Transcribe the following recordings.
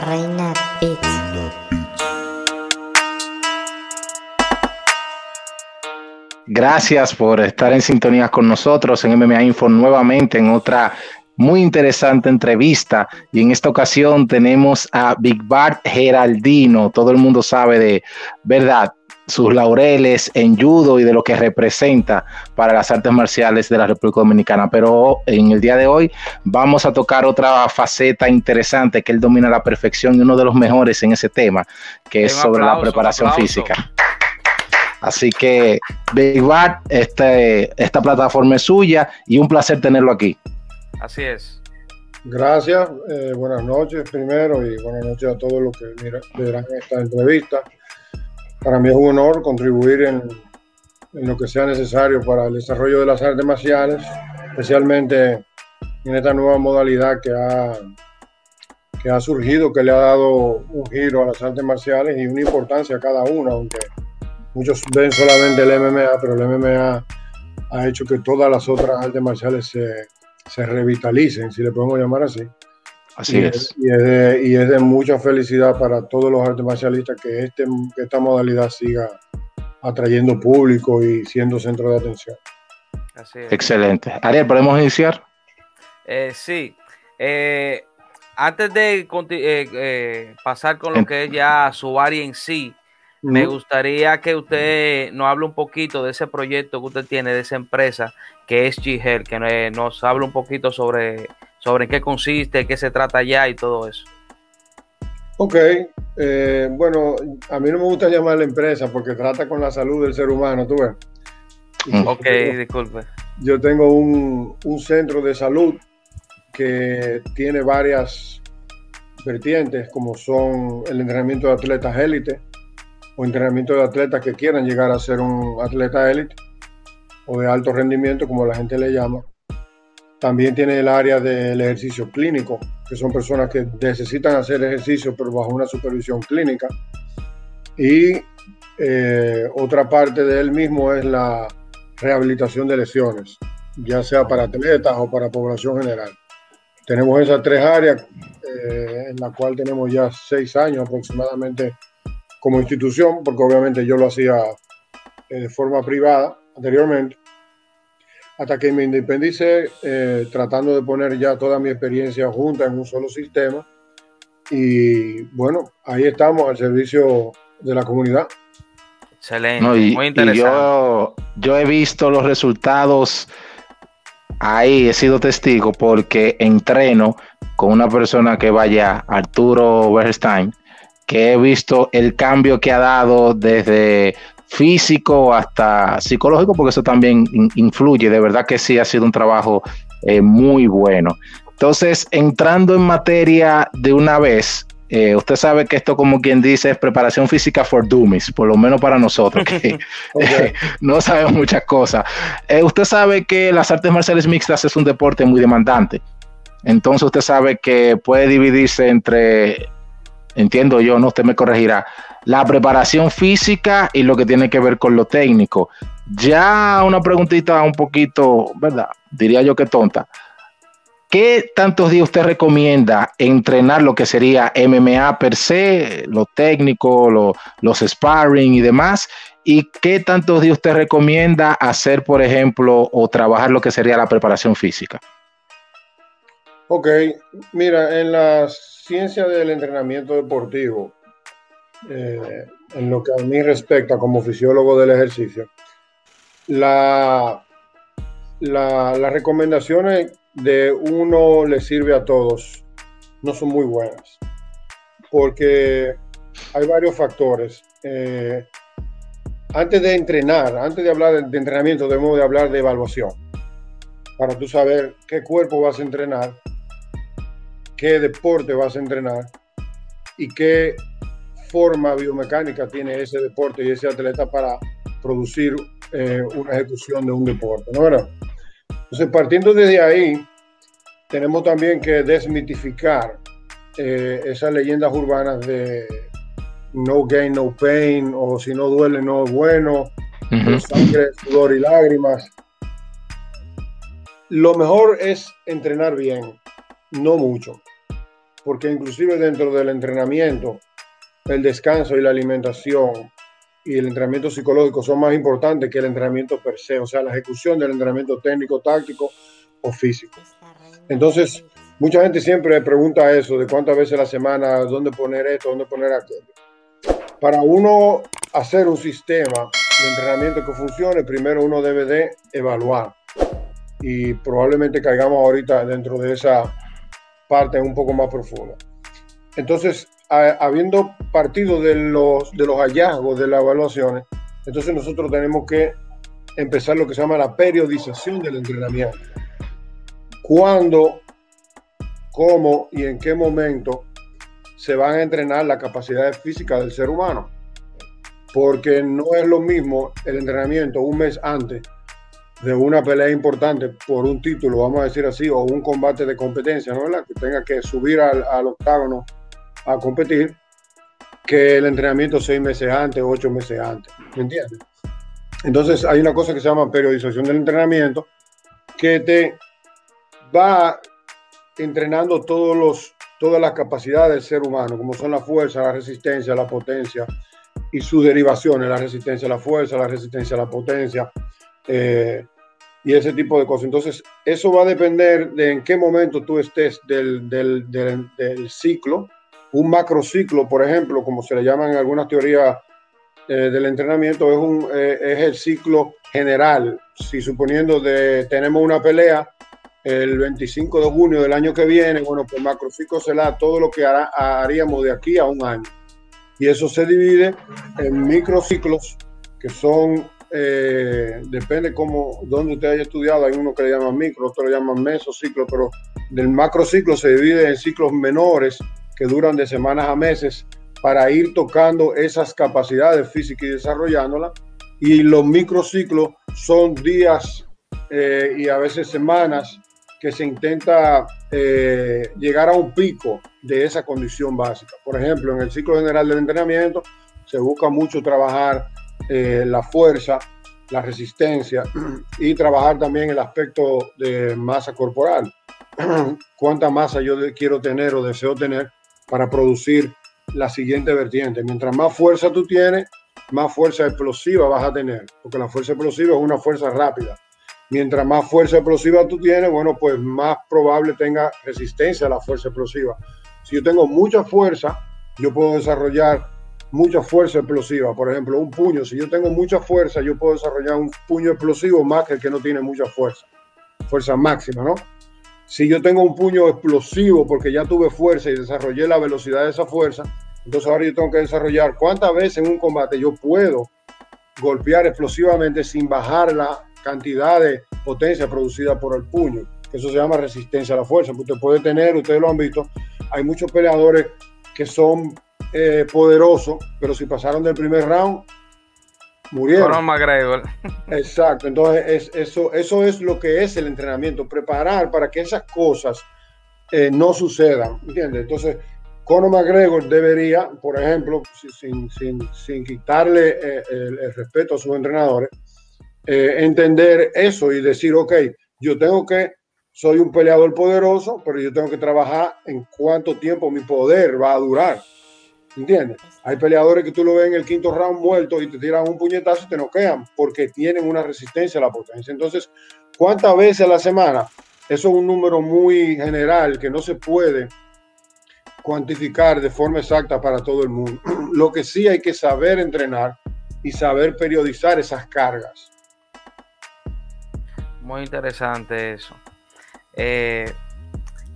Beats. Gracias por estar en sintonía con nosotros en MMA Info nuevamente en otra muy interesante entrevista y en esta ocasión tenemos a Big Bart Geraldino. Todo el mundo sabe de verdad sus laureles en judo y de lo que representa para las artes marciales de la República Dominicana. Pero en el día de hoy vamos a tocar otra faceta interesante que él domina a la perfección y uno de los mejores en ese tema, que es Un sobre la preparación física. Así que, Big Bart, este, esta plataforma es suya y un placer tenerlo aquí. Así es. Gracias, eh, buenas noches primero y buenas noches a todos los que mira- verán esta entrevista. Para mí es un honor contribuir en, lo que sea necesario para el desarrollo de las artes marciales, especialmente en esta nueva modalidad que ha, que ha surgido, que le ha dado un giro a las artes marciales y una importancia a cada una, aunque muchos ven solamente el MMA, pero el MMA ha hecho que todas las otras artes marciales se, se revitalicen, si le podemos llamar así. Así y, es. Y es, de, y es de mucha felicidad para todos los artes marcialistas que, este, que esta modalidad siga atrayendo público y siendo centro de atención. Así es. Excelente. Ariel, ¿podemos iniciar? Eh, sí. Eh, antes de eh, eh, pasar con lo Em- que es ya su área en sí, me gustaría que usted nos hable un poquito de ese proyecto que usted tiene, de esa empresa que es G-Health, que eh, nos hable un poquito sobre, sobre qué consiste, qué se trata ya y todo eso. Ok, eh, bueno, a mí no me gusta llamar la empresa porque trata con la salud del ser humano, tú ves. Mm. Ok, disculpe. Yo tengo un, un centro de salud que tiene varias vertientes, como son el entrenamiento de atletas élite o entrenamiento de atletas que quieran llegar a ser un atleta élite o de alto rendimiento, como la gente le llama. También tiene el área del ejercicio clínico, que son personas que necesitan hacer ejercicio pero bajo una supervisión clínica. Y eh, otra parte de él mismo es la rehabilitación de lesiones, ya sea para atletas o para población general. Tenemos esas tres áreas, eh, en la cual tenemos ya seis años aproximadamente como institución, porque obviamente yo lo hacía eh, de forma privada anteriormente, hasta que me independicé, eh, tratando de poner ya toda mi experiencia junta en un solo sistema. Y bueno, ahí estamos al servicio de la comunidad. Excelente, No, y, muy y interesante. yo, yo he visto los resultados ahí, he sido testigo porque entreno con una persona que vaya, Arturo Bernstein, que he visto el cambio que ha dado desde físico hasta psicológico, porque eso también in- influye. De verdad que sí ha sido un trabajo eh, muy bueno. Entonces, entrando en materia de una vez, eh, usted sabe que esto, como quien dice, es preparación física for dummies, por lo menos para nosotros, que no sabemos muchas cosas. Eh, usted sabe que las artes marciales mixtas es un deporte muy demandante. Entonces, usted sabe que puede dividirse entre, entiendo yo, no, usted me corregirá, la preparación física y lo que tiene que ver con lo técnico. Ya una preguntita un poquito, ¿verdad? Diría yo que tonta. ¿Qué tantos días usted recomienda entrenar lo que sería MMA per se, lo técnico, lo- los sparring y demás? ¿Y qué tantos días usted recomienda hacer, por ejemplo, o trabajar lo que sería la preparación física? Ok, mira, en la ciencia del entrenamiento deportivo, eh, en lo que a mí respecta como fisiólogo del ejercicio, la, la- las recomendaciones de uno le sirve a todos no son muy buenas, porque hay varios factores. Eh, antes de entrenar, antes de hablar de, de entrenamiento, debemos de hablar de evaluación, para tú saber qué cuerpo vas a entrenar qué deporte vas a entrenar y qué forma biomecánica tiene ese deporte y ese atleta para producir eh, una ejecución de un deporte, ¿no verdad? Entonces, partiendo desde ahí, tenemos también que desmitificar eh, esas leyendas urbanas de no gain, no pain, o si no duele, no es bueno, Ujú. sangre, sudor y lágrimas. Lo mejor es entrenar bien, no mucho. porque inclusive dentro del entrenamiento, el descanso y la alimentación y el entrenamiento psicológico son más importantes que el entrenamiento per se, o sea, la ejecución del entrenamiento técnico, táctico o físico. Entonces, mucha gente siempre pregunta eso, de cuántas veces a la semana, dónde poner esto, dónde poner aquello. Para uno hacer un sistema de entrenamiento que funcione, primero uno debe de evaluar. Y probablemente caigamos ahorita dentro de esa parte un poco más profunda. Entonces, habiendo partido de los, de los hallazgos de las evaluaciones, entonces nosotros tenemos que empezar lo que se llama la periodización del entrenamiento. ¿Cuándo, cómo y en qué momento se van a entrenar las capacidades físicas del ser humano? Porque no es lo mismo el entrenamiento un mes antes de una pelea importante por un título, vamos a decir así, o un combate de competencia, ¿no? ¿verdad? Que tenga que subir al octágono a competir, que el entrenamiento seis meses antes, ocho meses antes, ¿me entiendes? Entonces hay una cosa que se llama periodización del entrenamiento, que te va entrenando todos los, todas las capacidades del ser humano, como son la fuerza, la resistencia, la potencia y sus derivaciones, la resistencia la fuerza, la resistencia la potencia, eh, y ese tipo de cosas. Entonces, eso va a depender de en qué momento tú estés del, del, del, ciclo. Un macrociclo, por ejemplo, como se le llama en algunas teorías eh, del entrenamiento, es, un, eh, es el ciclo general. Si suponiendo de tenemos una pelea el 25 de junio del año que viene, bueno, pues macrociclo será todo lo que hará, haríamos de aquí a un año. Y eso se divide en microciclos, que son eh, depende cómo, dónde usted haya estudiado, hay uno que le llaman micro, otro le llaman mesociclo, pero del macrociclo se divide en ciclos menores que duran de semanas a meses para ir tocando esas capacidades físicas y desarrollándolas. Y los microciclos son días eh, y a veces semanas que se intenta eh, llegar a un pico de esa condición básica. Por ejemplo, en el ciclo general del entrenamiento se busca mucho trabajar eh, la fuerza, la resistencia y trabajar también el aspecto de masa corporal. Cuánta masa yo quiero tener o deseo tener para producir la siguiente vertiente. Mientras más fuerza tú tienes, más fuerza explosiva vas a tener, porque la fuerza explosiva es una fuerza rápida. Mientras más fuerza explosiva tú tienes, bueno, pues más probable tenga resistencia a la fuerza explosiva. Si yo tengo mucha fuerza, yo puedo desarrollar mucha fuerza explosiva. Por ejemplo, un puño, si yo tengo mucha fuerza, yo puedo desarrollar un puño explosivo más que el que no tiene mucha fuerza, fuerza máxima, ¿no? Si yo tengo un puño explosivo porque ya tuve fuerza y desarrollé la velocidad de esa fuerza, entonces ahora yo tengo que desarrollar cuántas veces en un combate yo puedo golpear explosivamente sin bajar la cantidad de potencia producida por el puño. Eso se llama resistencia a la fuerza. Usted puede tener, ustedes lo han visto, hay muchos peleadores que son eh, poderoso, pero si pasaron del primer round, murieron. McGregor. Exacto, entonces es, eso, eso es lo que es el entrenamiento, preparar para que esas cosas eh, no sucedan, ¿entiendes? Entonces, Conor McGregor debería, por ejemplo, sin, sin, sin quitarle eh, el, el, respeto a sus entrenadores, entender eso y decir, ok, yo tengo que, soy un peleador poderoso, pero yo tengo que trabajar en cuánto tiempo mi poder va a durar. ¿Entiendes? Hay peleadores que tú lo ves en el quinto round muerto y te tiran un puñetazo y te noquean porque tienen una resistencia a la potencia. Entonces, ¿cuántas veces a la semana? Eso es un número muy general que no se puede cuantificar de forma exacta para todo el mundo. Lo que sí hay que saber entrenar y saber periodizar esas cargas. Muy interesante eso. Eh,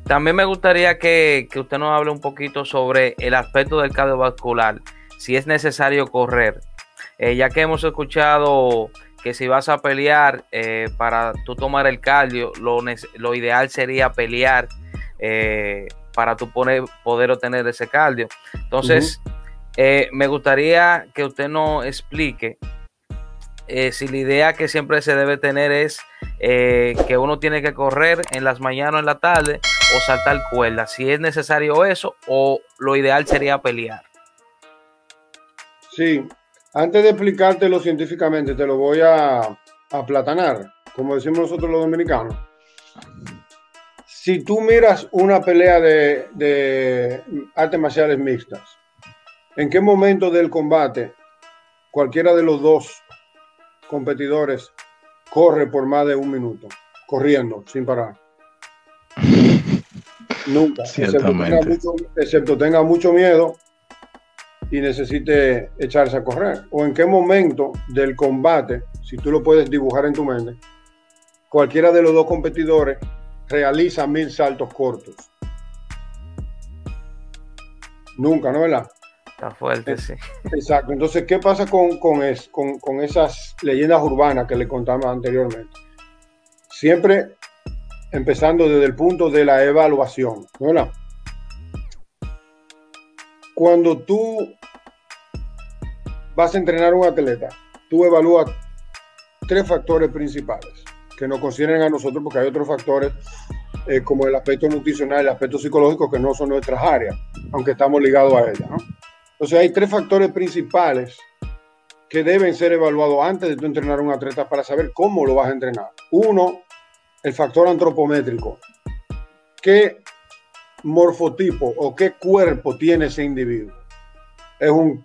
también me gustaría que, usted nos hable un poquito sobre el aspecto del cardiovascular, si es necesario correr, eh, ya que hemos escuchado que si vas a pelear eh, para tú tomar el cardio, lo, ideal sería pelear eh, para tú poder, poder obtener ese cardio. Entonces, me gustaría que usted nos explique si la idea que siempre se debe tener es que uno tiene que correr en las mañanas o en la tarde o saltar cuerda, si es necesario eso o lo ideal sería pelear. Sí, antes de explicártelo científicamente, te lo voy a aplatanar, como decimos nosotros los dominicanos. si tú miras una pelea de, de artes marciales mixtas, ¿en qué momento del combate cualquiera de los dos competidores corre por más de un minuto, corriendo, sin parar? Nunca, excepto tenga, mucho, excepto tenga mucho miedo y necesite echarse a correr. ¿O en qué momento del combate, si tú lo puedes dibujar en tu mente, cualquiera de los dos competidores realiza mil saltos cortos? Nunca, ¿no verdad? Está fuerte, sí. Exacto. Entonces, ¿qué pasa con, con, con, esas leyendas urbanas que le contamos anteriormente? Siempre empezando desde el punto de la evaluación. Cuando tú vas a entrenar a un atleta, tú evalúas tres factores principales que nos consideren a nosotros, porque hay otros factores eh, como el aspecto nutricional, el aspecto psicológico, que no son nuestras áreas, aunque estamos ligados a ellas. Entonces hay tres factores principales que deben ser evaluados antes de tú entrenar a un atleta para saber cómo lo vas a entrenar. Uno, el factor antropométrico. ¿Qué morfotipo o qué cuerpo tiene ese individuo? ¿Es un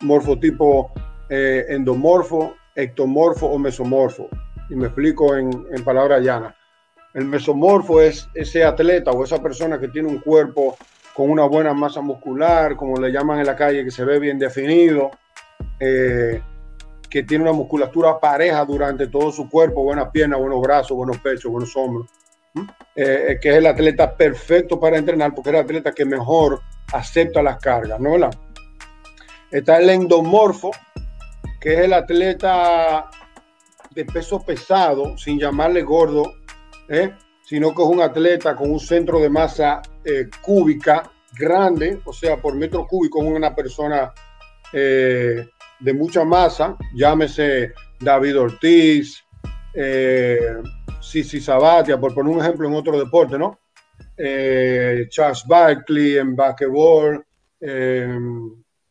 morfotipo eh, endomorfo, ectomorfo o mesomorfo? Y me explico en, palabras llanas. El mesomorfo es ese atleta o esa persona que tiene un cuerpo con una buena masa muscular, como le llaman en la calle, que se ve bien definido, eh, que tiene una musculatura pareja durante todo su cuerpo, buenas piernas, buenos brazos, buenos pechos, buenos hombros, eh, eh, que es el atleta perfecto para entrenar porque es el atleta que mejor acepta las cargas, ¿no? Está el endomorfo, que es el atleta de peso pesado, sin llamarle gordo, sino que es un atleta con un centro de masa cúbica grande, o sea, por metro cúbico, una persona de mucha masa, llámese David Ortiz, eh, Sisi Sabatia, por poner un ejemplo en otro deporte, ¿no? Eh, Charles Barkley en basketball, eh,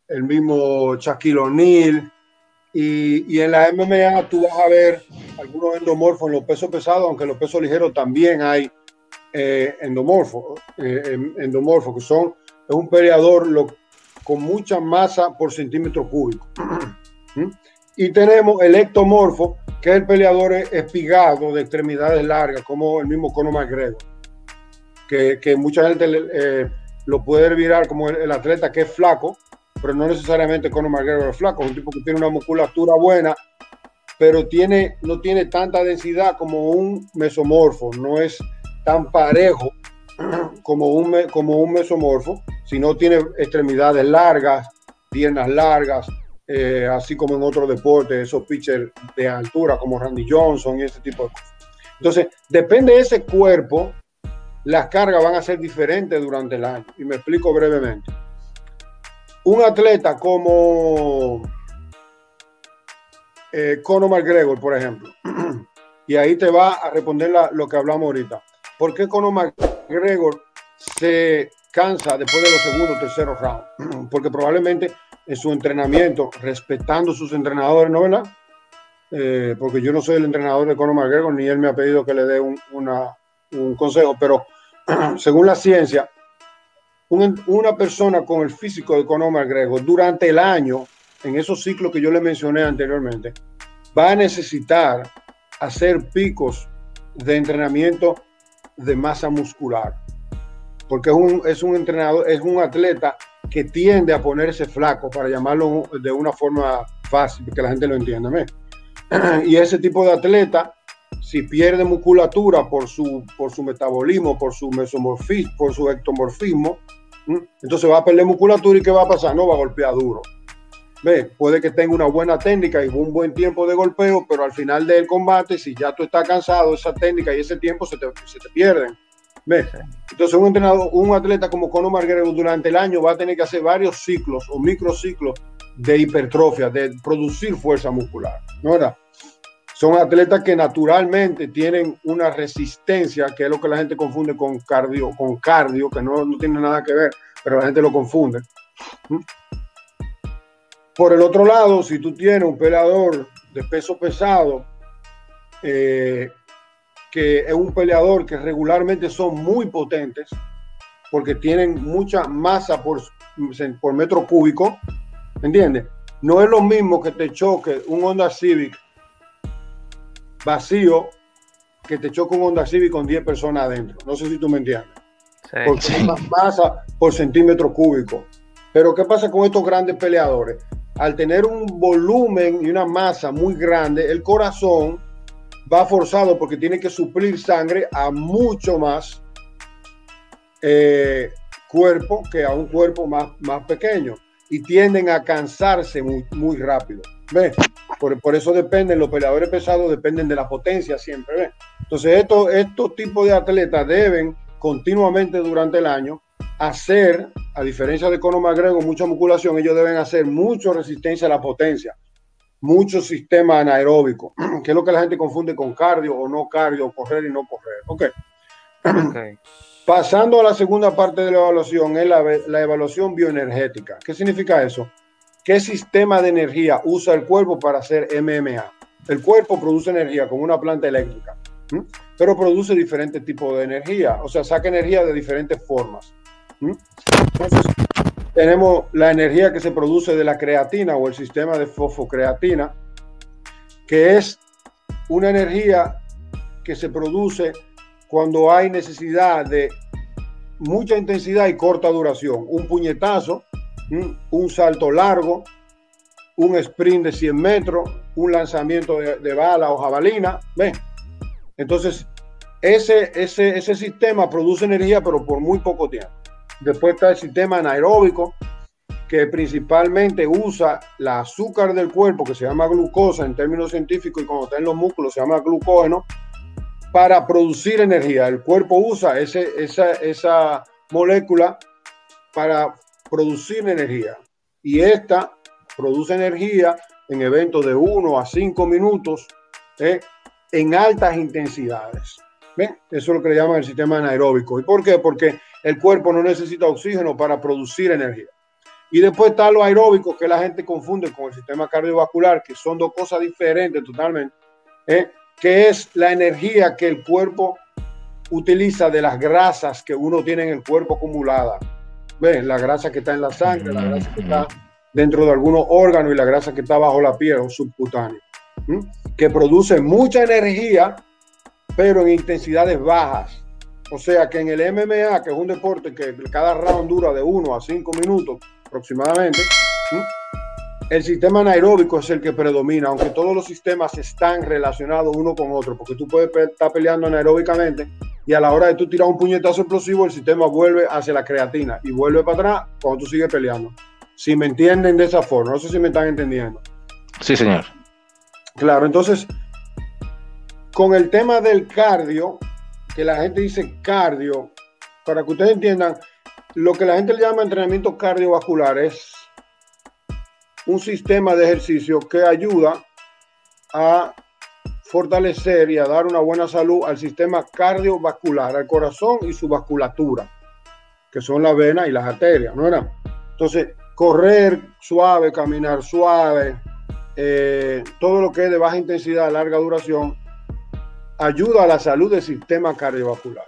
el mismo Shaquille O'Neal. Y, y, en la MMA tú vas a ver algunos endomorfos en los pesos pesados, aunque en los pesos ligeros también hay eh, endomorfos, endomorfos, que son, es un peleador, lo, con mucha masa por centímetro cúbico. ¿Mm? Y tenemos el ectomorfo, que es el peleador espigado de extremidades largas, como el mismo Conor McGregor, que, que mucha gente eh, lo puede virar como el, atleta que es flaco, pero no necesariamente Conor McGregor es flaco, es un tipo que tiene una musculatura buena, pero tiene, no tiene tanta densidad como un mesomorfo, no es tan parejo como un, como un mesomorfo, si no tiene extremidades largas, piernas largas, eh, así como en otros deportes, esos pitchers de altura como Randy Johnson y ese tipo de cosas. Entonces, depende de ese cuerpo, las cargas van a ser diferentes durante el año. Y me explico brevemente. Un atleta como eh, Conor McGregor, por ejemplo, y ahí te va a responder lo que hablamos ahorita. ¿Por qué Conor McGregor se cansa después de los segundos, terceros rounds? Porque probablemente en su entrenamiento, respetando sus entrenadores, ¿no? Eh, porque yo no soy el entrenador de Conor McGregor, ni él me ha pedido que le dé un, un consejo, pero según la ciencia, una persona con el físico de Conor McGregor durante el año, en esos ciclos que yo le mencioné anteriormente, va a necesitar hacer picos de entrenamiento de masa muscular. Porque es un, es un entrenador, es un atleta que tiende a ponerse flaco, para llamarlo de una forma fácil, que la gente lo entienda. Y ese tipo de atleta, si pierde musculatura por su, por su metabolismo, por su mesomorfismo, por su ectomorfismo, entonces va a perder musculatura y ¿qué va a pasar? No va a golpear duro. ¿Ve? Puede que tenga una buena técnica y un buen tiempo de golpeo, pero al final del combate, si ya tú estás cansado, esa técnica y ese tiempo se te, se te pierden. ¿Ve? Entonces un entrenador, un atleta como Conor McGregor durante el año va a tener que hacer varios ciclos o microciclos de hipertrofia, de producir fuerza muscular. ¿No verdad? Son atletas que naturalmente tienen una resistencia, que es lo que la gente confunde con cardio, con cardio, que no, no tiene nada que ver, pero la gente lo confunde. ¿Mm? Por el otro lado, si tú tienes un peleador de peso pesado, eh, que es un peleador que regularmente son muy potentes porque tienen mucha masa por, por metro cúbico, ¿entiendes? No es lo mismo que te choque un Honda Civic vacío que te choque un Honda Civic con 10 personas adentro. No sé si tú me entiendes. porque más masa por centímetro cúbico. Pero ¿qué pasa con estos grandes peleadores? Al tener un volumen y una masa muy grande, el corazón va forzado porque tiene que suplir sangre a mucho más eh, cuerpo que a un cuerpo más, más pequeño y tienden a cansarse muy, muy rápido. ¿Ve? Por, por, eso dependen, los peleadores pesados dependen de la potencia siempre. Entonces, estos, estos tipos de atletas deben continuamente durante el año hacer, a diferencia de Conor McGregor, mucha musculación, ellos deben hacer mucha resistencia a la potencia, mucho sistema anaeróbico, que es lo que la gente confunde con cardio o no cardio, correr y no correr. Ok. okay. Pasando a la segunda parte de la evaluación, es la, la evaluación bioenergética. ¿Qué significa eso? ¿Qué sistema de energía usa el cuerpo para hacer MMA? El cuerpo produce energía como una planta eléctrica, pero produce diferentes tipos de energía, o sea, saca energía de diferentes formas. Entonces, tenemos la energía que se produce de la creatina o el sistema de fosfocreatina, que es una energía que se produce cuando hay necesidad de mucha intensidad y corta duración. Un puñetazo, un salto largo, un sprint de 100 metros, un lanzamiento de, bala o jabalina. ¿Ven? Entonces, ese, ese, ese sistema produce energía, pero por muy poco tiempo. Después está el sistema anaeróbico, que principalmente usa la azúcar del cuerpo, que se llama glucosa en términos científicos, y cuando está en los músculos se llama glucógeno, para producir energía. El cuerpo usa ese, esa, esa molécula para producir energía. Y esta produce energía en eventos de 1 a 5 minutos ¿eh? en altas intensidades. ¿Ven? Eso es lo que le llaman el sistema anaeróbico. ¿Y por qué? Porque el cuerpo no necesita oxígeno para producir energía. Y después está lo aeróbico, que la gente confunde con el sistema cardiovascular, que son dos cosas diferentes totalmente. ¿eh? que es la energía que el cuerpo utiliza de las grasas que uno tiene en el cuerpo acumulada. ¿Ves? La grasa que está en la sangre, la grasa que está dentro de algunos órganos y la grasa que está bajo la piel o subcutáneo. Que produce mucha energía, pero en intensidades bajas. O sea que en el MMA, que es un deporte que cada round dura de 1 a 5 minutos aproximadamente, el sistema anaeróbico es el que predomina, aunque todos los sistemas están relacionados uno con otro, porque tú puedes estar peleando anaeróbicamente y a la hora de tú tirar un puñetazo explosivo, el sistema vuelve hacia la creatina y vuelve para atrás cuando tú sigues peleando. Si me entienden de esa forma, no sé si me están entendiendo. Sí, señor. Claro, entonces, con el tema del cardio, que la gente dice cardio, para que ustedes entiendan, lo que la gente llama entrenamiento cardiovascular es un sistema de ejercicio que ayuda a fortalecer y a dar una buena salud al sistema cardiovascular, al corazón y su vasculatura, que son las venas y las arterias, ¿no era? Entonces, correr suave, caminar suave, eh, todo lo que es de baja intensidad, larga duración, ayuda a la salud del sistema cardiovascular.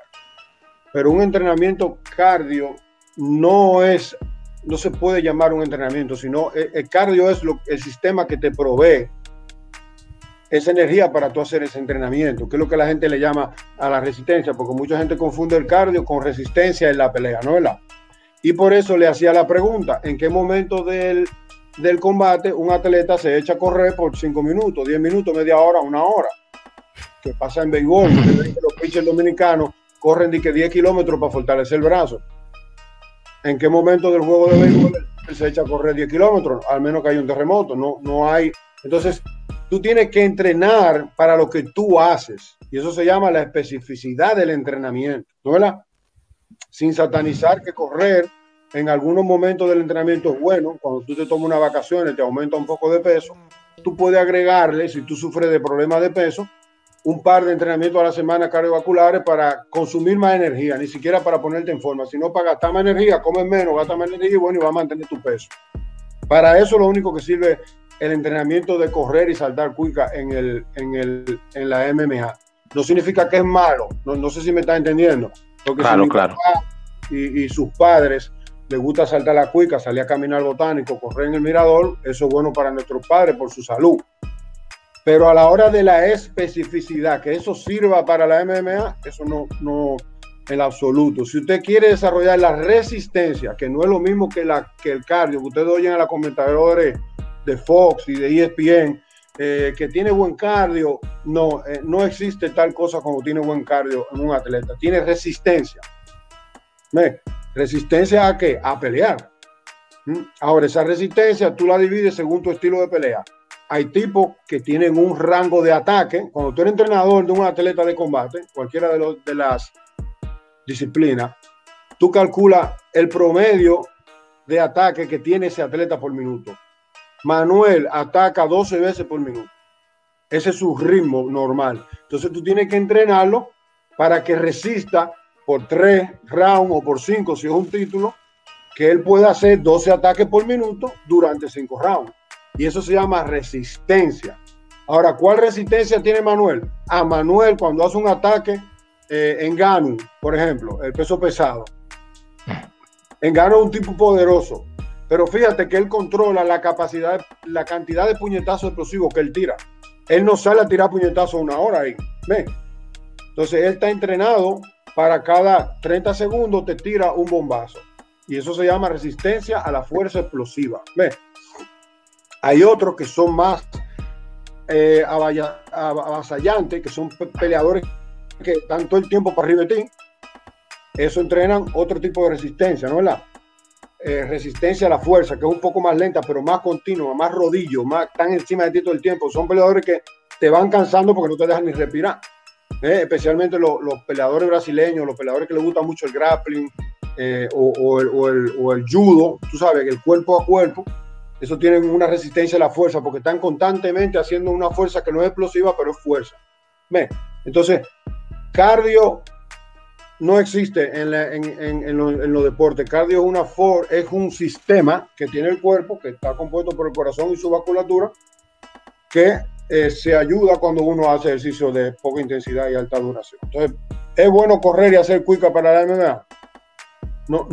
Pero un entrenamiento cardio no es no se puede llamar un entrenamiento, sino el, cardio es lo, el sistema que te provee esa energía para tú hacer ese entrenamiento, que es lo que la gente le llama a la resistencia, porque mucha gente confunde el cardio con resistencia en la pelea, ¿no verdad? Y por eso le hacía la pregunta, ¿en qué momento del, del combate un atleta se echa a correr por 5 minutos, 10 minutos, media hora, una hora? Pasa en béisbol, los pitchers dominicanos corren de que 10 kilómetros para fortalecer el brazo. En qué momento del juego de béisbol se echa a correr 10 kilómetros, al menos que haya un terremoto, no, no hay. Entonces, tú tienes que entrenar para lo que tú haces, y eso se llama la especificidad del entrenamiento, ¿no verdad? Sin satanizar que correr en algunos momentos del entrenamiento es bueno, cuando tú te tomas una vacación y te aumenta un poco de peso, tú puedes agregarle, si tú sufres de problemas de peso, un par de entrenamientos a la semana cardiovasculares para consumir más energía, ni siquiera para ponerte en forma, sino para gastar más energía, comer menos, gastar más energía y bueno, y va a mantener tu peso. Para eso lo único que sirve el entrenamiento de correr y saltar cuica en, el, en, el, en la MMA. no significa que es malo. No, sé si me está entendiendo. Porque claro, claro. y, sus padres les gusta saltar la cuica, salir a caminar botánico, correr en el mirador, eso es bueno para nuestros padres por su salud. Pero a la hora de la especificidad, que eso sirva para la MMA, eso no, no en absoluto. Si usted quiere desarrollar la resistencia, que no es lo mismo que, el cardio, que ustedes oyen a la comentadores de Fox y de ESPN, eh, que tiene buen cardio, no, eh, no existe tal cosa como tiene buen cardio en un atleta. Tiene resistencia. ¿Me? ¿Resistencia a qué? A pelear. ¿Mm? Ahora, esa resistencia tú la divides según tu estilo de pelea. Hay tipos que tienen un rango de ataque. Cuando tú eres entrenador de un atleta de combate, cualquiera de, los, de las disciplinas, tú calculas el promedio de ataque que tiene ese atleta por minuto. Manuel ataca 12 veces por minuto. Ese es su ritmo normal. Entonces tú tienes que entrenarlo para que resista por 3 rounds o por 5 si es un título, que él pueda hacer 12 ataques por minuto durante 5 rounds. Y eso se llama resistencia. Ahora, ¿cuál resistencia tiene Manuel? A Manuel cuando hace un ataque eh, en Ganu, por ejemplo, el peso pesado. En Ganu es un tipo poderoso. Pero fíjate que él controla la capacidad, la cantidad de puñetazos explosivos que él tira. Él no sale a tirar puñetazos una hora ahí. ¿Ve? Entonces él está entrenado para cada 30 segundos te tira un bombazo. Y eso se llama resistencia a la fuerza explosiva. ¿Ve? Hay otros que son más eh, avasallantes, que son peleadores que están todo el tiempo para arriba de ti. Eso entrenan otro tipo de resistencia, ¿no es verdad? Eh, resistencia a la fuerza, que es un poco más lenta, pero más continua, más rodillo, más están encima de ti todo el tiempo. Son peleadores que te van cansando porque no te dejan ni respirar. ¿eh? especialmente los, peleadores brasileños, los peleadores que les gusta mucho el grappling eh, o, el, judo, tú sabes, el cuerpo a cuerpo, eso tienen una resistencia a la fuerza porque están constantemente haciendo una fuerza que no es explosiva, pero es fuerza. Entonces, cardio no existe en, en, los deportes. Cardio es, una for, es un sistema que tiene el cuerpo, que está compuesto por el corazón y su vasculatura, que eh, se ayuda cuando uno hace ejercicio de poca intensidad y alta duración. Entonces, ¿es bueno correr y hacer cuica para la MMA? No,